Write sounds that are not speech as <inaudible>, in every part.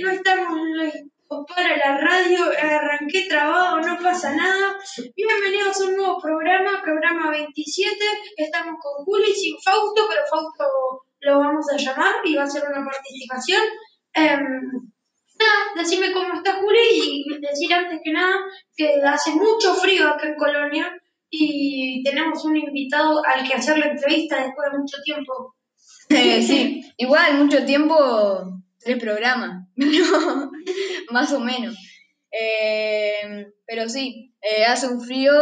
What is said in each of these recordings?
no estamos para la radio, arranqué trabado, no pasa nada. Bienvenidos a un nuevo programa, programa 27. Estamos con Juli, sin Fausto, pero Fausto lo vamos a llamar y va a hacer una participación. Em, nada, decime cómo está Juli y decir antes que nada que hace mucho frío acá en Colonia y tenemos un invitado al que hacer la entrevista después de mucho tiempo. Eh, sí, igual mucho tiempo, tres programas, <laughs> más o menos. Eh, pero sí, eh, hace un frío,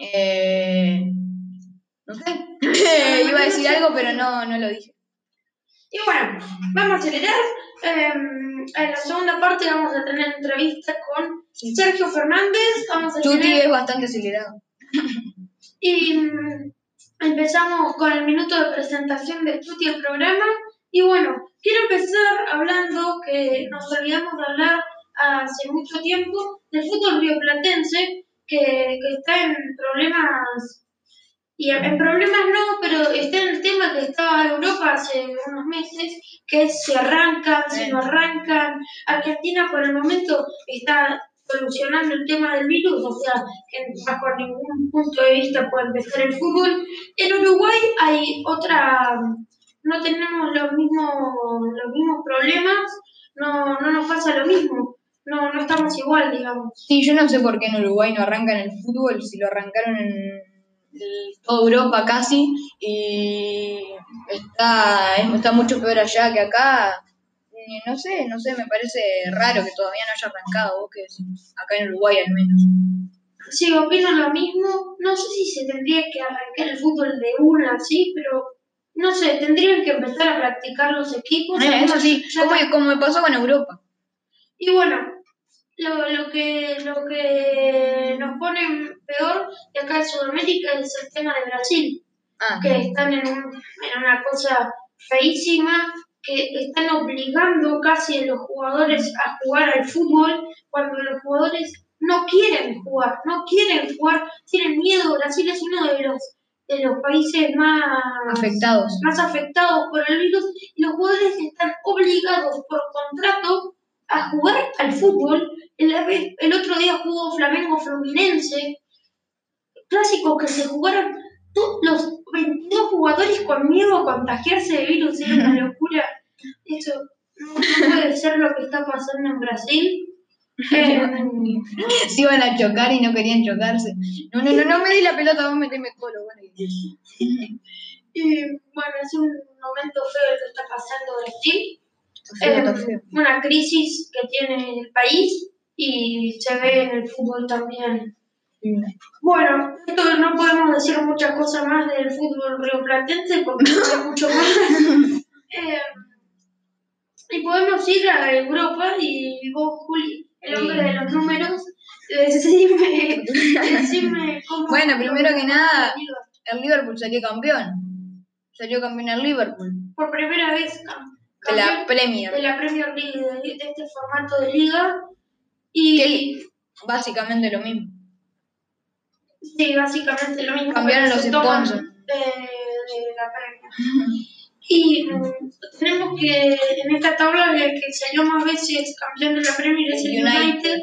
eh, no sé, <laughs> iba a decir algo, pero no, no lo dije. Y bueno, vamos a acelerar. Em, en la segunda parte vamos a tener entrevista con Sergio Fernández. Vamos a Tuti tener- es bastante acelerado. <laughs> Y mm, empezamos con el minuto de presentación de Tuti el programa. Y bueno, quiero empezar hablando que nos olvidamos de hablar hace mucho tiempo del fútbol rioplatense, que, que está en problemas. Y en, problemas no, pero está en el tema que estaba Europa hace unos meses, que es arrancan, si no arrancan. Argentina por el momento está solucionando el tema del virus, o sea, que bajo ningún punto de vista puede empezar el fútbol. En Uruguay hay otra, no tenemos los mismos, los mismos problemas, no, no nos pasa lo mismo, no, no estamos igual, digamos. Sí, yo no sé por qué en Uruguay no arrancan el fútbol, si lo arrancaron en toda Europa casi, y está, es- está mucho peor allá que acá. Y No sé, no sé, me parece raro que todavía no haya arrancado, vos decís, acá en Uruguay al menos. Sí, opino lo mismo, no sé si se tendría que arrancar el fútbol de una, sí, pero no sé, tendrían que empezar a practicar los equipos. Eso sí, como, como me pasó con Europa. Y bueno, lo, lo, que, lo que nos pone peor de acá en Sudamérica es el tema de Brasil, Ah, que están en, un- en una cosa feísima, que están obligando casi a los jugadores a jugar al fútbol cuando los jugadores no quieren jugar, no quieren jugar, tienen miedo. Brasil es uno de los, de los países más afectados. más afectados por el virus y los jugadores están obligados por contrato a jugar al fútbol. El, el otro día jugó Flamengo Fluminense, clásicos que se jugaron todos los 22 jugadores con miedo a contagiarse de virus, es una <laughs> locura. Eso no, no puede ser lo que está pasando en Brasil. Se <laughs> iban a chocar y no querían chocarse. No, no, no, no me di la pelota, vos meteme todo lo bueno <laughs> y bueno, es un momento feo el que está pasando Brasil. Eh, una crisis que tiene el país y se ve en el fútbol también. Bueno, esto no podemos decir muchas cosas más del fútbol rioplatense porque no hay mucho más. <laughs> Eh, y podemos ir a Europa y vos, Juli, el hombre de los números, <laughs> decime, decime cómo... Bueno, primero que nada-. El Liverpool salió campeón. Salió campeón el Liverpool. Por primera vez De la Premier. de la Premier League, de, de este formato de liga. Y Básicamente lo mismo. Sí, básicamente lo mismo. Cambiaron los sponsors. De, de la Premier. <laughs> Y mm, tenemos que, en esta tabla, el que salió más veces campeón de la Premier es el United. United,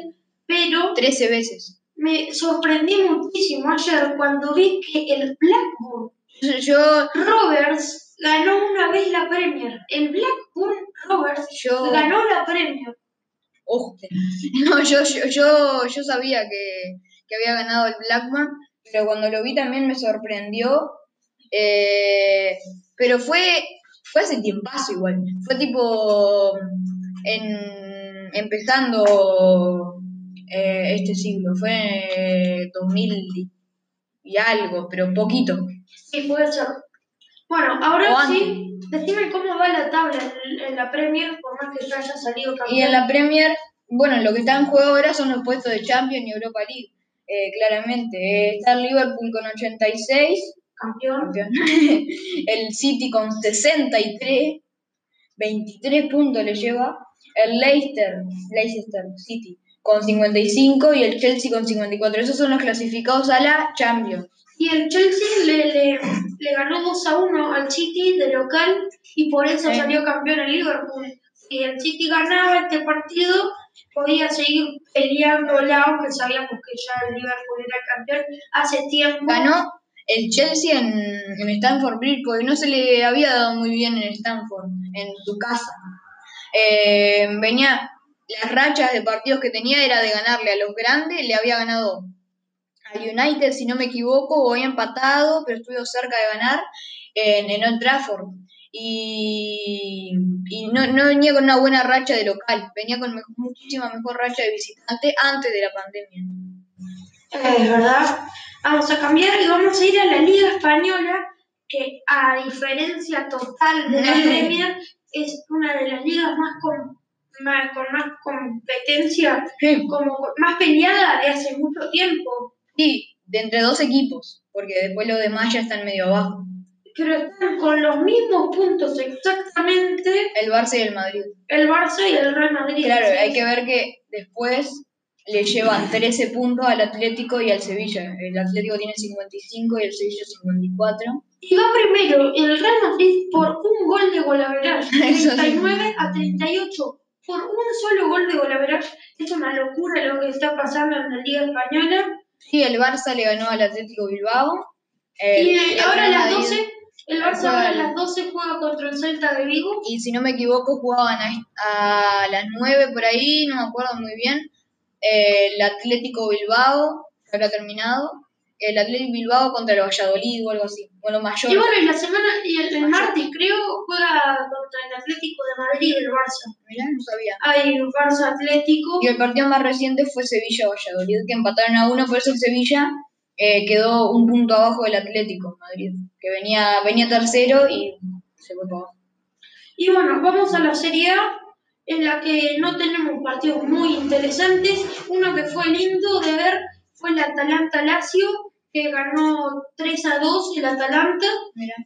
pero 13 veces. me sorprendí muchísimo ayer cuando vi que el Blackburn <laughs> Yo, Rovers ganó una vez la Premier. El Blackburn Rovers yo, ganó la Premier. ojo. <laughs> No, yo, yo, yo, yo sabía que, que había ganado el Blackburn, pero cuando lo vi también me sorprendió. Eh, pero fue, fue hace tiempazo igual. Fue tipo en, empezando eh, este siglo. Fue en 2000 y algo, pero poquito. Sí, puede ser. Bueno, ahora O antes. sí, decime cómo va la tabla en, en la Premier, por más que ya haya salido campeón. Y en la Premier, bueno, lo que está en juego ahora son los puestos de Champions y Europa League, eh, claramente. Eh, está el Liverpool con 86, campeón. campeón. <laughs> el City con 63, 23 puntos le lleva. El Leicester, Leicester City con 55 y el Chelsea con 54. Esos son los clasificados a la Champions. Y el Chelsea le, le, le ganó 2 a 1 al City de local y por eso Sí. salió campeón el Liverpool. si el City ganaba este partido, podía seguir peleando aunque sabíamos que ya el Liverpool era campeón hace tiempo. Ganó el Chelsea en, en Stanford Bridge porque no se le había dado muy bien en Stanford, en su casa. Eh, venía, las rachas de partidos que tenía era de ganarle a los grandes, le había ganado al United, si no me equivoco, o había empatado, pero estuvo cerca de ganar en, en Old Trafford. Y, no, venía con una buena racha de local, venía con muchísima mejor racha de visitante antes de la pandemia. Es verdad. Vamos a cambiar y vamos a ir a la Liga Española, que a diferencia total de la Premier, es una de las ligas más con más, con más competencia, como más peleada de hace mucho tiempo. Sí, de entre dos equipos, porque después los demás ya están medio abajo. Pero están con los mismos puntos exactamente. El Barça y el Madrid. El Barça y el Real Madrid. Claro, hay que ver que después le llevan 13 puntos al Atlético y al Sevilla. El Atlético tiene 55 y el Sevilla 54. Y va primero el Real Madrid por un gol de golaveras, 39 <laughs> a 38. Por un solo gol de golaveras. Es una locura lo que está pasando en la Liga Española. Sí, el Barça le ganó al Atlético Bilbao. y ahora a las 12, el Barça ahora a las 12 juega contra el Celta de Vigo. Y si no me equivoco, jugaban a, a las 9 por ahí, no me acuerdo muy bien. El Atlético Bilbao, que habrá terminado el Atlético Bilbao contra el Valladolid o algo así. Bueno, mayor. Y bueno, y la semana, y el, martes creo, juega contra el Atlético de Madrid el Barça. Mirá, no sabía. Hay un Barça Atlético. Y el partido más reciente fue Sevilla-Valladolid, que empataron a uno, por eso el Sevilla eh, quedó un punto abajo del Atlético Madrid, que venía, venía tercero y se fue para abajo. Y bueno, vamos a la Serie A, en la que no tenemos partidos muy interesantes. Uno que fue lindo de ver fue el Atalanta-Lazio, que ganó 3 a 2 el Atalanta.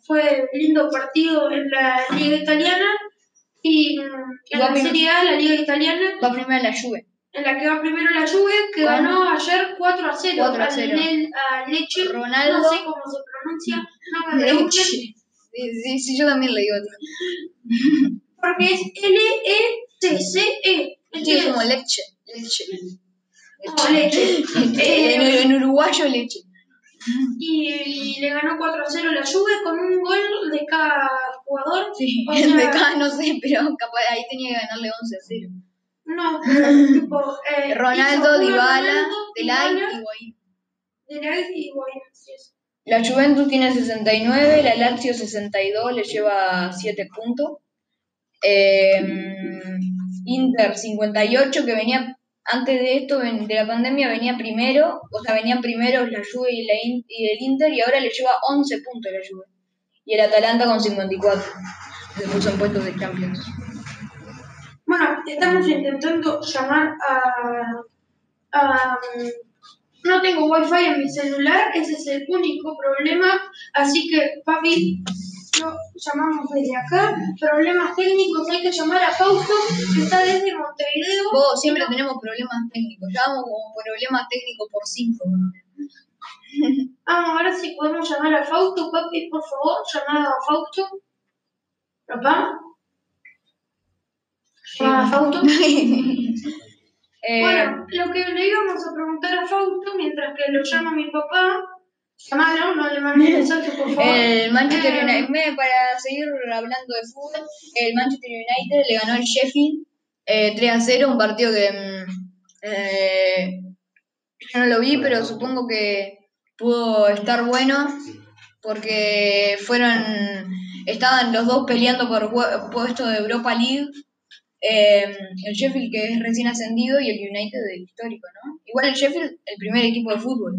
Fue un lindo partido en la Liga Italiana. Y en la Serie A, la Liga Italiana. Va primero la Juve. En la que va primero la Juve, que ganó ayer 4 a 0. 4 a 0. A Leche. Ronaldo. No sé cómo se pronuncia. No me Leche. Sí, sí, yo también le digo. Porque es L-E-C-C-E. -E. Es como leche. Leche. No, leche. en, en uruguayo leche y, le ganó 4 a 0 la Juve con un gol de cada jugador. Sí, <laughs> de cada no sé, pero capaz ahí tenía que ganarle 11 a 0. No, tipo, eh, Ronaldo, Dybala, Delay y Higuaín. Delay y Higuaín, así es. La Juventus tiene 69, la Lazio 62, le lleva 7 puntos. Eh, Inter 58, que venía antes de esto, de la pandemia, venía primero, o sea, venían primero la Juve y, la y el Inter, y ahora le lleva 11 puntos la Juve. Y el Atalanta con 54. Se puso en puestos de Champions. Bueno, estamos intentando llamar a, a no tengo wifi en mi celular, ese es el único problema, así que papi, lo llamamos desde acá. Problemas técnicos, hay que llamar a Fausto, que está desde Montevideo. Vos, siempre tenemos problemas técnicos, llamamos como problemas técnicos por cinco. <laughs> Vamos a ver si podemos llamar a Fausto, papi, por favor, llamar a Fausto. ¿Papá? ¿Llamar a Fausto? <laughs> Eh, bueno, lo que le íbamos a preguntar a Fausto mientras que lo llama mi papá, llamalo, no le mandes <laughs> mensaje por favor. El Manchester eh, United, para seguir hablando de fútbol, el Manchester United le ganó al Sheffield eh, 3 a 0, un partido que mm, eh, yo no lo vi, pero supongo que pudo estar bueno porque fueron estaban los dos peleando por puesto de Europa League eh, el Sheffield que es recién ascendido y el United del histórico, ¿no? Igual el Sheffield, el primer equipo de fútbol.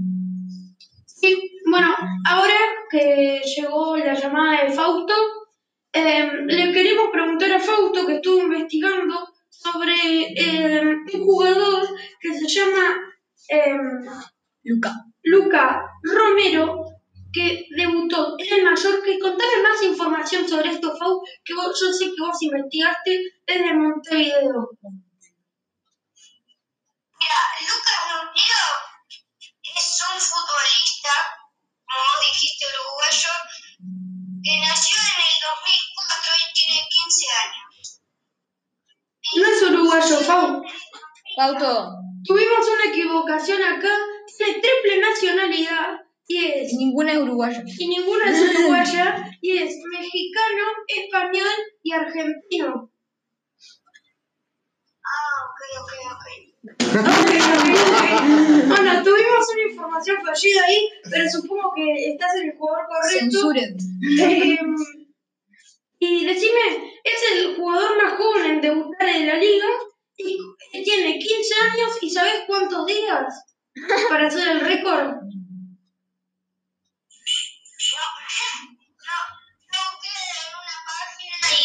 Sí, bueno, ahora que llegó la llamada de Fausto, eh, le queremos preguntar a Fausto que estuvo investigando sobre eh, un jugador que se llama Luca. Luca Romero, que debutó en el Mallorca. Contame más información sobre esto, Fau, que vos, yo sé que vos investigaste desde Montevideo. Mira, Lucas Romero es un futbolista, como vos dijiste, uruguayo, que nació en el 2004 y tiene 15 años. No es uruguayo, Pau. Pauto, Tuvimos una equivocación acá. Tiene triple nacionalidad y es ninguna es uruguaya. y ninguna es uruguaya y es mexicano, español y argentino. Ah, ok, ok, ok. Bueno, tuvimos una información fallida ahí, pero supongo que estás en el jugador correcto. Censuren. Eh, y decime, es el jugador más joven en debutar en la liga y tiene 15 años y ¿sabes cuántos días para hacer el récord? No, no, no queda en una página y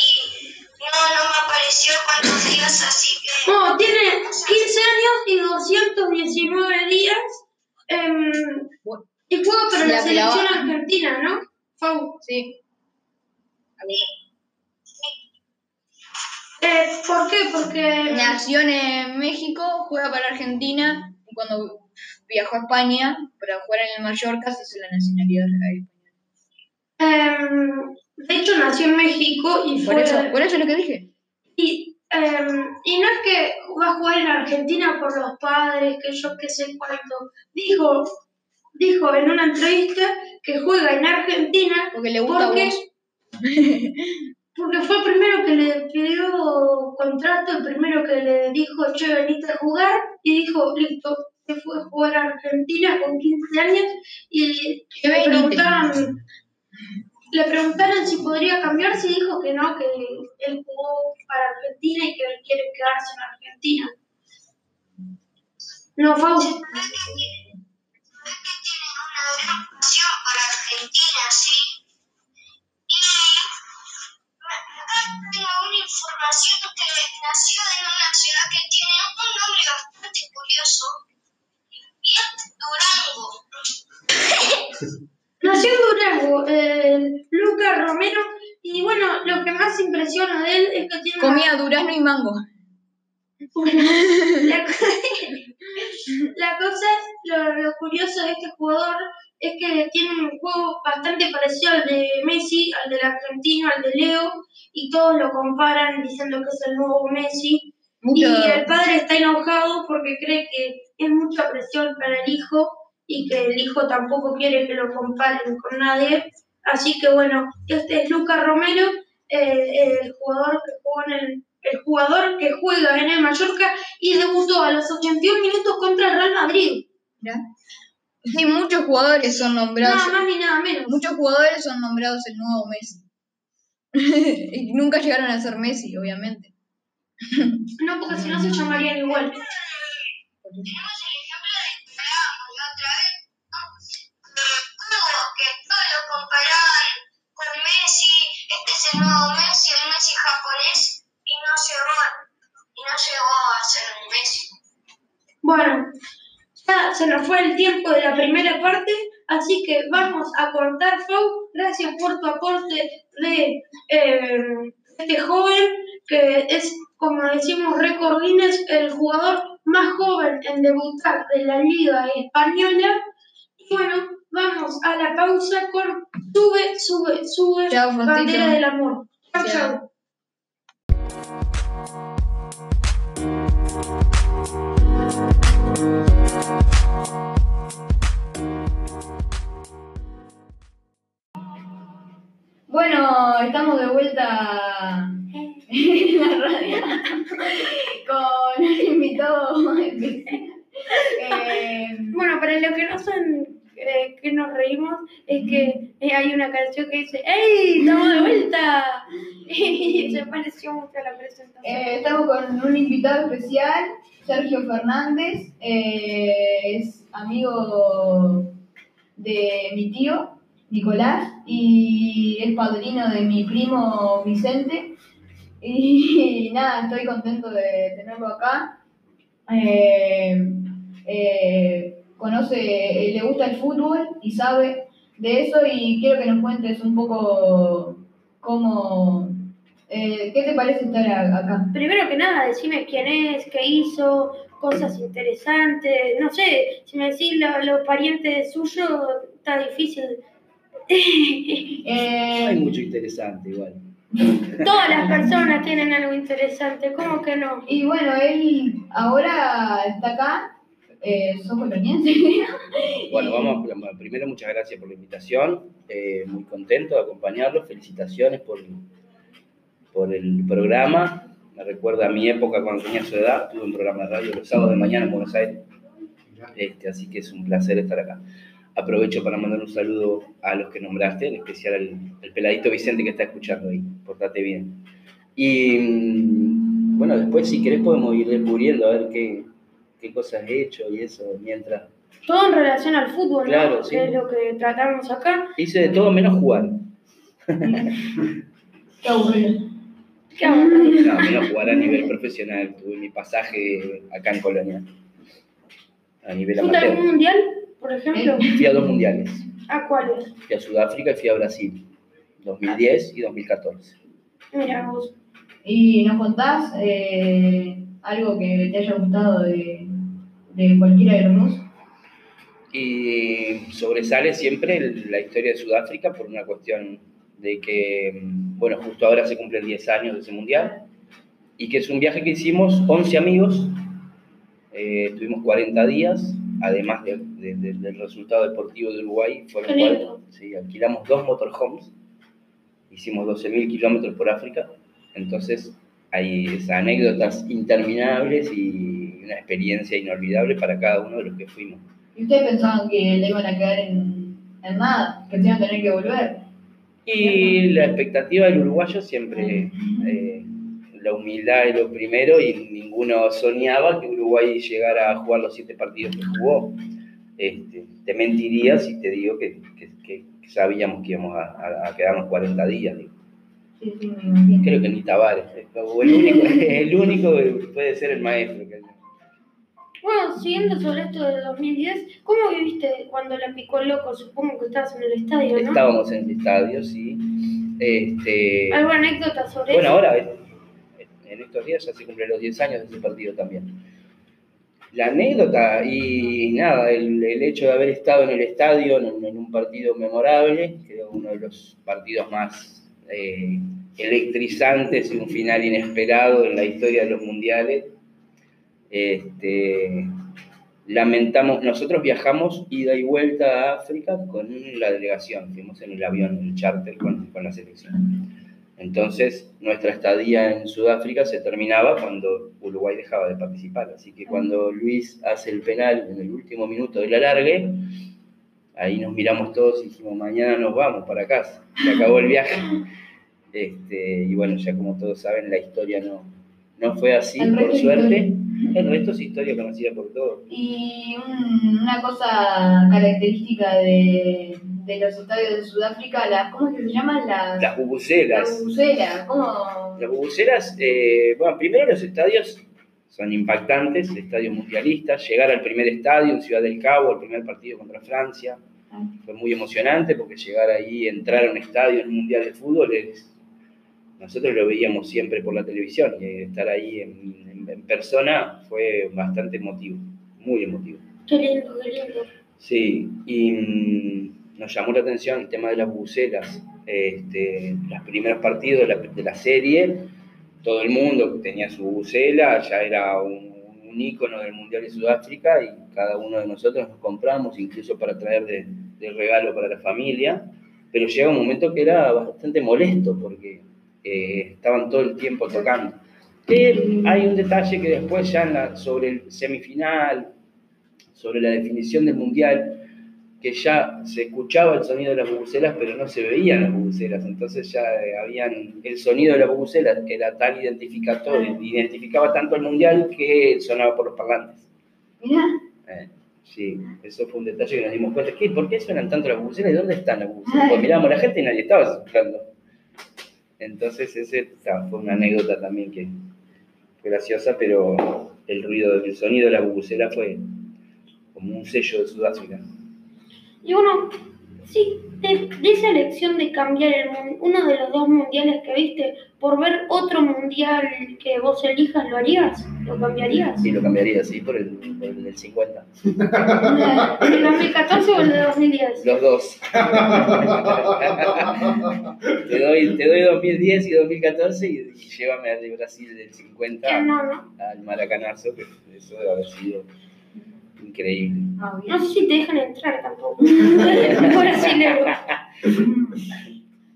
no, no me apareció cuántos días, así que... No, tiene 15 años y 219 días em, y juega para la La selección argentina, ¿no? Fau. Sí. Eh, ¿Por qué? Porque... Nació en México, juega para Argentina y cuando viajó a España para jugar en el Mallorca se hizo la nacionalidad ahí. em, de hecho, nació en México y Por fue... eso, por eso es lo que dije. Y, em, y no es que va a jugar en Argentina por los padres, que yo qué sé cuánto. Dijo, dijo en una entrevista que juega en Argentina Porque le gusta a porque, <laughs> porque fue el primero que le pidió contrato, el primero que le dijo, che, veniste a jugar, y dijo, listo, se fue a jugar a Argentina con 15 años y le benite. Le preguntaron si podría cambiarse y dijo que no, que él jugó para Argentina y que él quiere quedarse en Argentina. No, Fausto. Que tienen, una gran pasión por Argentina, sí. Y me- acá tengo una información que nació en una ciudad que tiene un nombre bastante curioso. Y es Durango. <laughs> Nació en Durango, eh, Lucas Romero, y bueno, lo que más impresiona de él es que tiene una- Comía durazno y mango. Bueno, la, co- la cosa, lo, lo curioso de este jugador es que tiene un juego bastante parecido al de Messi, al del argentino, al de Leo, y todos lo comparan diciendo que es el nuevo Messi. Mucho, Y el padre está enojado porque cree que es mucha presión para el hijo y que el hijo tampoco quiere que lo comparen con nadie. Así que bueno, este es Lucas Romero, eh, el jugador que jugó en el, el jugador que juega en el Mallorca y debutó a los 81 minutos contra el Real Madrid. Mirá. Sí, muchos jugadores son nombrados. Nada más ni nada menos. Muchos jugadores son nombrados el nuevo Messi. <laughs> y nunca llegaron a ser Messi, obviamente. No, porque si no se llamarían igual. Nuevo Messi, el Messi japonés, y no llegó, y no llegó a ser un Messi. Bueno, ya se nos fue el tiempo de la primera parte, así que vamos a cortar, Fau. Gracias por tu aporte de eh, este joven, que es, como decimos, récord el jugador más joven en debutar de la Liga Española. Y bueno, vamos a la pausa con Sube, Sube, Sube, Chao. Bandera del Amor. Chao, Chao. Bueno, estamos de vuelta en la radio con un invitado. Eh, <laughs> Bueno, para los que no son eh, que nos reímos, es que eh, hay una canción que dice ¡Ey! ¡Estamos de vuelta! <laughs> Y se pareció mucho a la presentación. eh, estamos con un invitado especial, Sergio Fernández, eh, es amigo de mi tío, Nicolás, y es padrino de mi primo Vicente. Y, nada, estoy contento de tenerlo acá. Eh, eh, conoce, eh, le gusta el fútbol y sabe de eso y quiero que nos cuentes un poco cómo, eh, ¿qué te parece estar a- acá? Primero que nada, decime quién es, qué hizo, cosas interesantes. No sé, si me decís lo- los parientes suyos, está difícil. <laughs> Eh, Hay mucho interesante igual. <laughs> Todas las personas tienen algo interesante, ¿cómo que no? Y bueno, él ahora está acá, eh, sos coloniense. <laughs> Bueno, vamos, a- primero muchas gracias por la invitación, eh, muy contento de acompañarlos, felicitaciones por, por el programa, me recuerda a mi época cuando tenía su edad, tuve un programa de radio los sábados de mañana en Buenos Aires, este, así que es un placer estar acá. Aprovecho para mandar un saludo a los que nombraste, en especial al, al peladito Vicente que está escuchando ahí, portate bien. Y mm, bueno, después si querés podemos ir descubriendo a ver qué, qué cosas he hecho y eso mientras... Todo en relación al fútbol, ¿no? Claro, sí. Que es lo que tratamos acá. Hice de todo menos jugar. <laughs> Qué aburrido. Qué aburrido. No, menos jugar a nivel profesional. Tuve mi pasaje acá en Colonia. A nivel ¿Fuiste a algún amateur. mundial, por ejemplo? Fui a dos mundiales. ¿A cuáles? Fui a Sudáfrica y fui a Brasil. 2010 y 2014. Mira vos. ¿Y nos contás eh, algo que te haya gustado de, de cualquiera de los dos? Y sobresale siempre la historia de Sudáfrica por una cuestión de que, bueno, justo ahora se cumplen 10 años de ese mundial y que es un viaje que hicimos 11 amigos, eh, estuvimos 40 días, además de- de- de- del resultado deportivo de Uruguay, fueron cuatro, sí, alquilamos dos motorhomes, hicimos 12.000 kilómetros por África, entonces hay esas anécdotas interminables y una experiencia inolvidable para cada uno de los que fuimos. ¿Y ustedes pensaban que le iban a quedar en, en nada? ¿Que se iban a tener que volver? Y la expectativa del uruguayo siempre, eh, la humildad es lo primero y ninguno soñaba que Uruguay llegara a jugar los siete partidos que jugó. Este, te mentiría si te digo que, que- que sabíamos que íbamos a, quedarnos 40 días. digo. Sí, sí. Creo que ni Tavares, el único, <laughs> el único puede ser el maestro. que- Bueno, siguiendo sobre esto del 2010, ¿cómo viviste cuando la picó el loco? Supongo que estabas en el estadio, ¿no? Estábamos en el estadio, sí. Este, ¿Alguna anécdota sobre Bueno, eso? ahora, eh, en estos días ya se cumplen los 10 años de ese partido también. La anécdota y nada, el, el hecho de haber estado en el estadio en, en un partido memorable, creo uno de los partidos más eh, electrizantes y un final inesperado en la historia de los mundiales. Este, lamentamos, nosotros viajamos ida y vuelta a África con la delegación, fuimos en el avión, en el charter con, la selección. Entonces, nuestra estadía en Sudáfrica se terminaba cuando Uruguay dejaba de participar. Así que cuando Luis hace el penal en el último minuto del alargue, ahí nos miramos todos y dijimos, mañana nos vamos para casa. Se acabó el viaje. <laughs> Este, y bueno, ya como todos saben, la historia no, no fue así, por suerte. El resto es historia conocida por todos. Y un- una cosa característica de, de los estadios de Sudáfrica, las, ¿cómo es que se llaman? Las, Las bubucelas. las bubucelas, ¿cómo? Las bubuceras, eh, bueno, primero los estadios son impactantes, estadios mundialistas. Llegar al primer estadio en Ciudad del Cabo, el primer partido contra Francia, Ah. fue muy emocionante porque llegar ahí, entrar a un estadio en un mundial de fútbol, es- nosotros lo veíamos siempre por la televisión y estar ahí en, en- en persona fue bastante emotivo, muy emotivo. Qué lindo, qué lindo. Sí, y mm, nos llamó la atención el tema de las buceras. Este, los primeros partidos de la, de la serie, todo el mundo tenía su bucela, ya era un, un ícono del Mundial de Sudáfrica y cada uno de nosotros nos compramos, incluso para traer de, de regalo para la familia. Pero llega un momento que era bastante molesto porque eh, estaban todo el tiempo tocando. Que hay un detalle que después ya en la- sobre el semifinal, sobre la definición del mundial, que ya se escuchaba el sonido de las bubucelas, pero no se veían las bubucelas. Entonces ya eh, habían el sonido de las bubucelas que era tan identificatorio, identificaba tanto el mundial que sonaba por los parlantes. Mirá, Eh, sí, eso fue un detalle que nos dimos cuenta. ¿Qué? ¿Por qué suenan tanto las bubucelas y dónde están las bubucelas? Pues mirábamos a la gente y nadie estaba escuchando. Entonces, ese fue una anécdota también que graciosa, pero el ruido, el sonido de la bubucela fue como un sello de Sudáfrica. Y bueno, Sí, de, de esa elección de cambiar el uno de los dos mundiales que viste por ver otro mundial que vos elijas, ¿lo harías? ¿Lo cambiarías? Sí, lo cambiaría, sí, por el, el del 50. <laughs> ¿El de 2014 o el de 2010? Los dos. <laughs> te, doy, te doy 2010 y 2014 y, y llévame al de Brasil del 50 ¿Quién no, no? al maracanazo, que eso debe haber sido increíble. Ah. No sé si te dejan entrar tampoco. <laughs> Por brasilero. <laughs>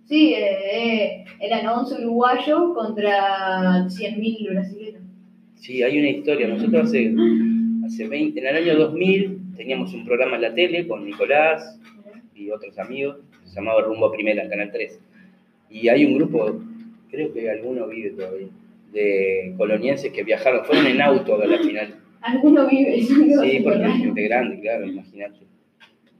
Sí, eh, eh, eran 11 uruguayos contra 100.000 brasileños. Sí, hay una historia. Nosotros hace, hace 20, en el año 2000 teníamos un programa en la tele con Nicolás y otros amigos, se llamaba Rumbo a Primera, en Canal 3. Y hay un grupo, creo que alguno vive todavía, de colonienses que viajaron, fueron en auto a la final. Alguno vive. Sí, porque hay gente grande, claro, imagínate.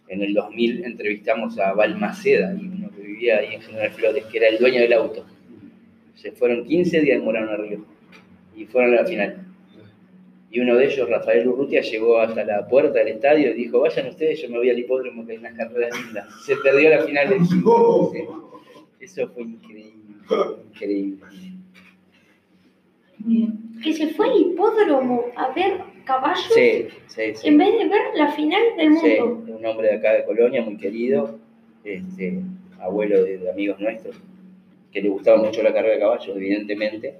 En el 2000 entrevistamos a Balmaceda, y uno que vivía ahí en General Flores, que era el dueño del auto. Se fueron 15 días, demoraron a Río, y fueron a la final. Y uno de ellos, Rafael Urrutia, llegó hasta la puerta del estadio y dijo, vayan ustedes, yo me voy al hipódromo que hay unas carreras lindas. Se perdió la final del. <laughs> Eso fue increíble, increíble. Bien. Que se fue al hipódromo a ver caballos Sí, sí, sí. en vez de ver la final del Sí, mundo. un hombre de acá de Colonia, muy querido, este, abuelo de, de amigos nuestros, que le gustaba mucho la carrera de caballos, evidentemente.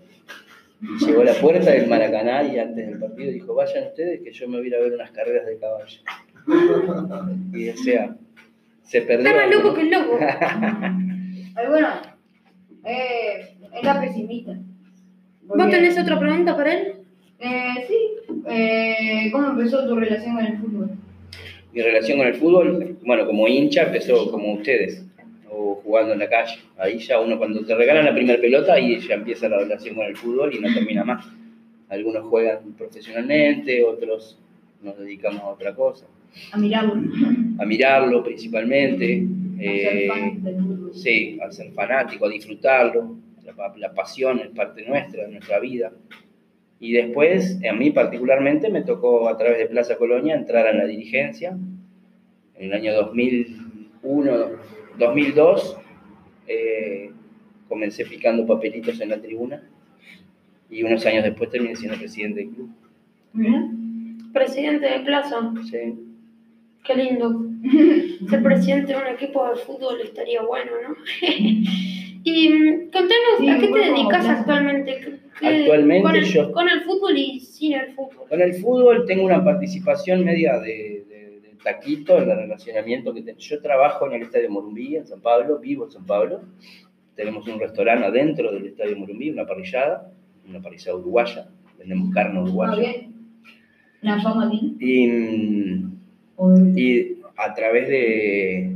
Y llegó a la puerta del Maracaná y antes del partido dijo, vayan ustedes que yo me voy a ir a ver unas carreras de caballo. Y o sea, se perdió. Está más loco que el loco. <laughs> Ay, bueno, eh, era pesimista. ¿Vos Porque- tenés otra pregunta para él? Eh, sí. Eh, ¿Cómo empezó tu relación con el fútbol? Mi relación con el fútbol, bueno, como hincha empezó como ustedes, o jugando en la calle. Ahí ya uno cuando te regalan la primera pelota, ahí ya empieza la relación con el fútbol y no termina más. Algunos juegan profesionalmente, otros nos dedicamos a otra cosa. A mirarlo. A mirarlo principalmente, a ser eh, del sí, a ser fanático, a disfrutarlo. La, la pasión es parte nuestra, de nuestra vida. Y después, a mí particularmente, me tocó a través de Plaza Colonia entrar a la dirigencia. En el año 2001, 2002, eh, comencé picando papelitos en la tribuna y unos años después terminé siendo presidente del club. Presidente de Plaza. Sí. Qué lindo. <laughs> Ser presidente de un equipo de fútbol estaría bueno, ¿no? <laughs> y mm, contanos, Sí, ¿a qué te dedicas Plaza. actualmente? ¿Qué- qué- Actualmente con el, yo- Con el fútbol y sin el fútbol. Con el fútbol tengo una participación media de, de- de taquito en el relacionamiento que tengo. Yo trabajo en el Estadio Morumbí, en San Pablo, vivo en San Pablo. Tenemos un restaurante adentro del Estadio Morumbí, una parrillada, una parrillada uruguaya. Vendemos carne Ah, uruguaya. bien. ¿La fama? Y, mm, ¿O de- y a través de,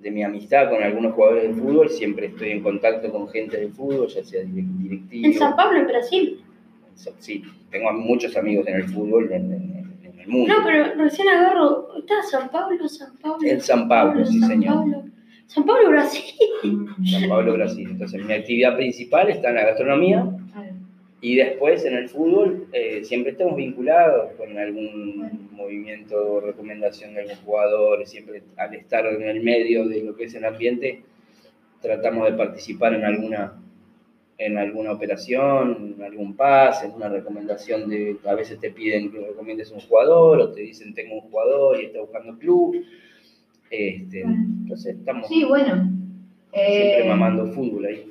de mi amistad con algunos jugadores de fútbol, siempre estoy en contacto con gente de fútbol, ya sea direct- directivo. En San Pablo, en Brasil. Sí, tengo muchos amigos en el fútbol, en, en- en el mundo. No, pero recién agarro. ¿Está San Pablo? San Pablo. En San Pablo, sí, San señor. Pablo. San Pablo, Brasil. San Pablo, Brasil. Entonces, mi actividad principal está en la gastronomía. Y después en el fútbol eh, siempre estamos vinculados con algún movimiento o recomendación de algún jugador. Siempre al estar en el medio de lo que es el ambiente, tratamos de participar en alguna en alguna operación, en algún pase, en una recomendación de, a veces te piden que recomiendes un jugador o te dicen tengo un jugador y está buscando club. Este, entonces estamos Sí, bueno. siempre Eh, mamando fútbol ahí.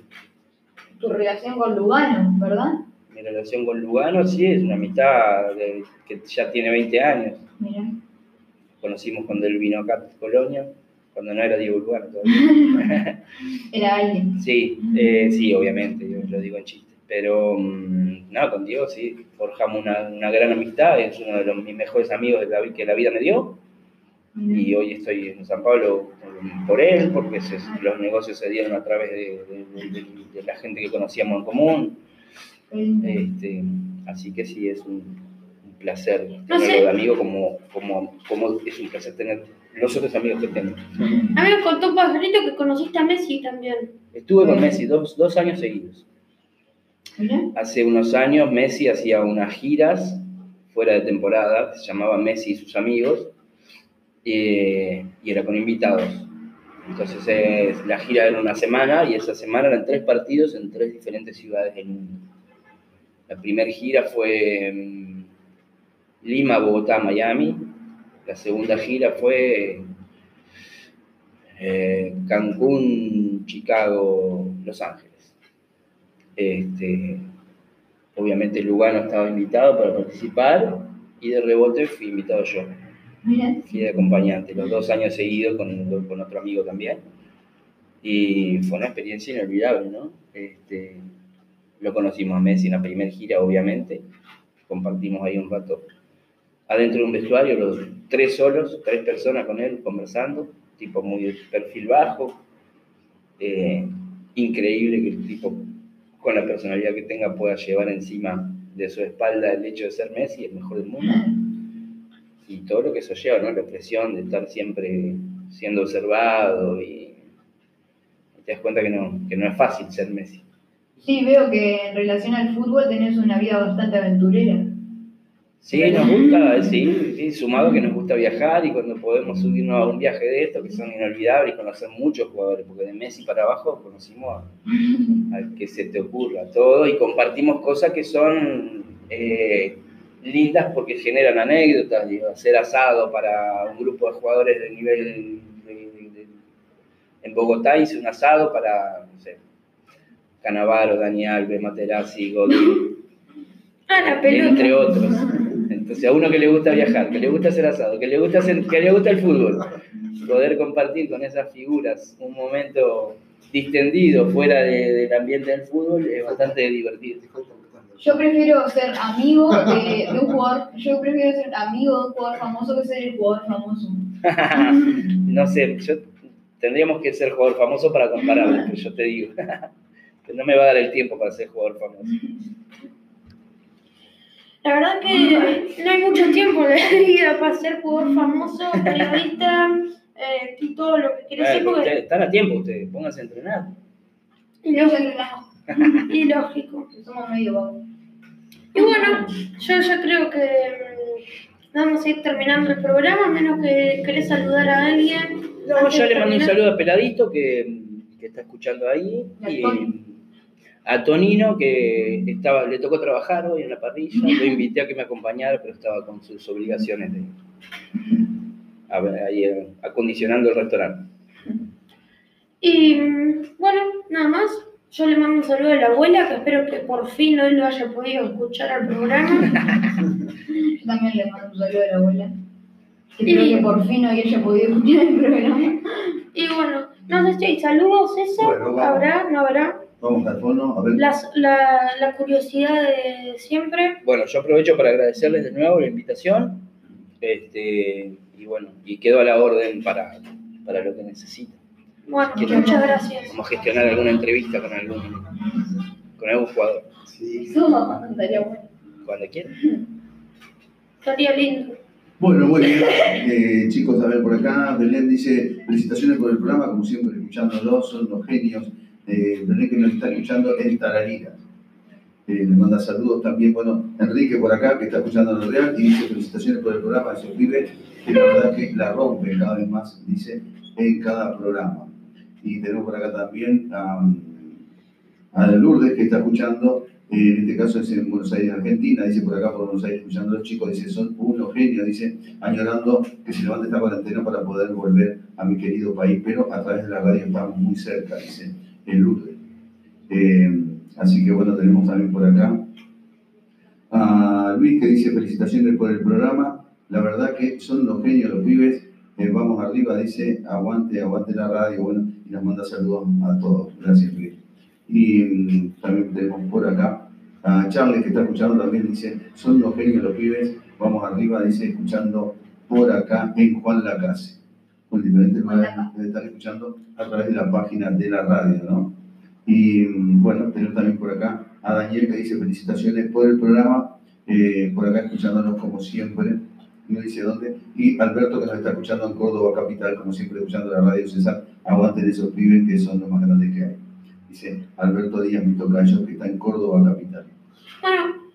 tu relación con Lugano, ¿verdad? Mi relación con Lugano sí es una amistad de- que ya tiene 20 años. Conocimos cuando él vino acá a Colonia, cuando no era Diego Lugano todavía. <laughs> Era alguien. sí, eh, sí, obviamente, yo lo digo en chiste. Pero mm, no, con Diego sí, forjamos una, una gran amistad, es uno de los, mis mejores amigos de la que la vida me dio. Y hoy estoy en San Pablo por- por él, porque se- los negocios se dieron a través de, de- de- de la gente que conocíamos en común. Este, así que sí, es un, un placer tenerlo sé. de amigo como, como, como es un placer tener los otros amigos que tengo. A mí me contó un pajarito que conociste a Messi también. Estuve con Messi dos, dos años seguidos. Mira. Hace unos años Messi hacía unas giras fuera de temporada, se llamaba Messi y sus amigos, eh, y era con invitados. Entonces eh, la gira era una semana y esa semana eran tres partidos en tres diferentes ciudades del mundo. La primera gira fue Lima, Bogotá, Miami. La segunda gira fue eh, Cancún, Chicago, Los Ángeles. Este, obviamente Lugano estaba invitado para participar y de rebote fui invitado yo. Fui de acompañante, los dos años seguidos con, con otro amigo también. Y fue una experiencia inolvidable, ¿no? Este, lo conocimos a Messi en la primera gira, obviamente. Compartimos ahí un rato adentro de un vestuario, los tres solos, tres personas con él conversando, tipo muy de perfil bajo. Eh, increíble que el tipo, con la personalidad que tenga, pueda llevar encima de su espalda el hecho de ser Messi, el mejor del mundo y todo lo que eso lleva, ¿no? La presión de estar siempre siendo observado y, te das cuenta que no, que no es fácil ser Messi. Sí, veo que en relación al fútbol tenés una vida bastante aventurera. Sí, nos gusta, sí, sí, sumado que nos gusta viajar y cuando podemos subirnos a un viaje de estos que son inolvidables y conocer muchos jugadores, porque de Messi para abajo conocimos al que se te ocurra todo y compartimos cosas que son eh, lindas porque generan anécdotas, digo, hacer asado para un grupo de jugadores de nivel en Bogotá hice un asado para, no sé, Canavaro, Dani Alves, Materazzi, Godín, Ah, la pelota. entre otros. Entonces, a uno que le gusta viajar, que le gusta hacer asado, que le gusta, hacer- que le gusta el fútbol, poder compartir con esas figuras un momento distendido fuera de- del ambiente del fútbol es bastante divertido. Yo prefiero ser amigo de, de un jugador, yo prefiero ser amigo de un jugador famoso que ser el jugador famoso. <laughs> no sé, yo tendríamos que ser jugador famoso para compararlo, pero yo te digo, <laughs> que no me va a dar el tiempo para ser jugador famoso. La verdad que no hay mucho tiempo la <laughs> vida para ser jugador famoso, periodista eh, y todo lo que quieras ser, porque están a tiempo ustedes, pónganse a entrenar. Y la- <laughs> y lógico. somos medio vagos. Y bueno, yo ya creo que mm, vamos a ir terminando el programa, a menos que querés saludar a alguien. No, yo de le mando un saludo a Peladito que, que está escuchando ahí. Y Y a Tonino que estaba, le tocó trabajar hoy en la parrilla. Lo invité a que me acompañara, pero estaba con sus obligaciones de a ahí, eh, acondicionando el restaurante. Y bueno, nada más. Yo le mando un saludo a la abuela, que espero que por fin hoy lo haya podido escuchar al programa. Yo <laughs> también le mando un saludo a la abuela. Que Y- creo que por fin hoy haya podido escuchar el programa. Y bueno, no sé si hay saludos, eso. Bueno. ¿Habrá? ¿No habrá? Vamos al fondo, a ver. Las- la, la curiosidad de siempre. Bueno, yo aprovecho para agradecerles de nuevo la invitación. Este, y bueno, y quedo a la orden para, para lo que necesiten. Bueno, Quiero- muchas gracias. Vamos a gestionar alguna entrevista con algún, con algún jugador, Sí. Estaría bueno. cuando quieran. Estaría lindo. Bueno, muy bien. Eh, chicos, a ver por acá. Belén dice: Felicitaciones por el programa, como siempre, escuchándolos, son los genios. Eh, Belén que nos está escuchando en Tararira. Eh, le manda saludos también. Bueno, Enrique por acá, que está escuchando en el Real, y dice: Felicitaciones por el programa esos pibes, que la verdad que la rompe cada vez más, dice, en cada programa. Y tenemos por acá también a, a Lourdes, que está escuchando eh, en este caso es en Buenos Aires, Argentina, dice por acá por Buenos Aires, escuchando a los chicos, dice, son unos genios, dice, añorando que se levante esta cuarentena para poder volver a mi querido país, pero a través de la radio estamos muy cerca, dice el Lourdes. Eh, así que bueno, tenemos también por acá a Luis que dice, felicitaciones por el programa, la verdad que son los genios los pibes, eh, vamos arriba, dice, aguante, aguante la radio, bueno, y nos manda saludos a todos, gracias Luis. Y mm, también tenemos por acá a Charles que está escuchando también, dice, son los genios los pibes, vamos arriba, dice, escuchando por acá en Juan Lacase. Con diferentes maneras de estar escuchando a través de la página de la radio, ¿no? Y mm, bueno, tenemos también por acá a Daniel que dice felicitaciones por el programa, eh, por acá escuchándonos como siempre, no dice dónde, y Alberto que nos está escuchando en Córdoba Capital, como siempre escuchando la radio César, aguanten esos pibes que son los más grandes que hay. Dice Alberto Díaz, mi tocayo, que está en Córdoba Capital. Bueno,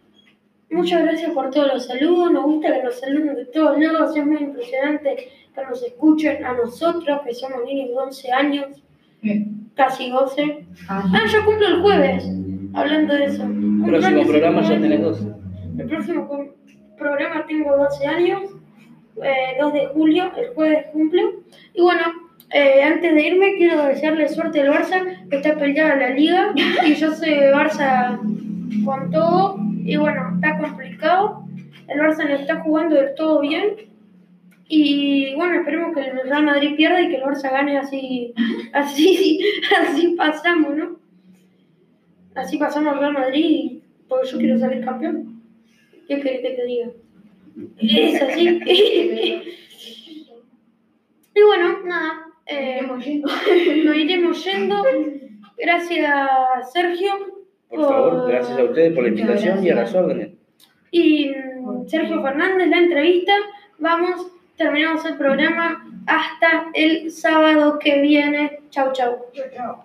Muchas gracias por todos los saludos. Nos gusta que nos saluden de todos lados. Es muy impresionante que nos escuchen a nosotros, que somos niños de 11 años, casi 12. Ah, Ah, yo cumplo el jueves, hablando de eso. Un Próximo programa ya tenés años. dos. El próximo programa tengo 12 años, eh, 2 de julio, el jueves cumplo. Y bueno, eh, antes de irme quiero desearle suerte al Barça, que está peleada la liga. <laughs> Y yo soy de Barça con todo. Y bueno, está complicado. El Barça no está jugando del todo bien. Y bueno, esperemos que el Real Madrid pierda y que el Barça gane así, <laughs> así, así pasamos, ¿no? Así pasamos al Real Madrid, porque yo quiero salir campeón. ¿Qué querés que te diga? Es así. <laughs> y bueno, nada. eh, nos iremos yendo. Gracias, Sergio. Por favor, gracias a ustedes por la invitación y a las órdenes. Y mm, Sergio Fernández, la entrevista. Vamos, terminamos el programa hasta el sábado que viene. Chau, chau. Chao.